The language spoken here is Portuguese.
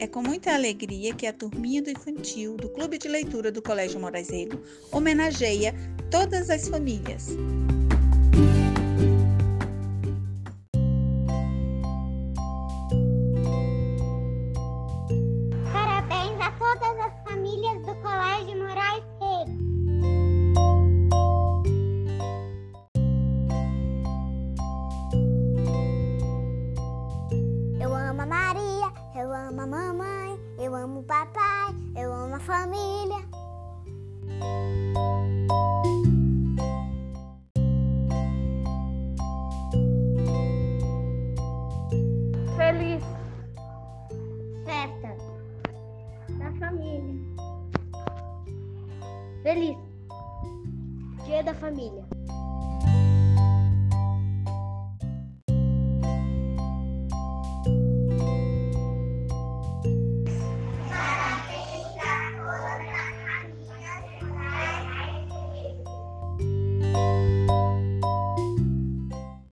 É com muita alegria que a turminha do infantil do Clube de Leitura do Colégio Moraes Rego homenageia todas as famílias. Amo a Maria, eu amo a mamãe, eu amo o papai, eu amo a família. Feliz Festa da família. Feliz Dia da Família.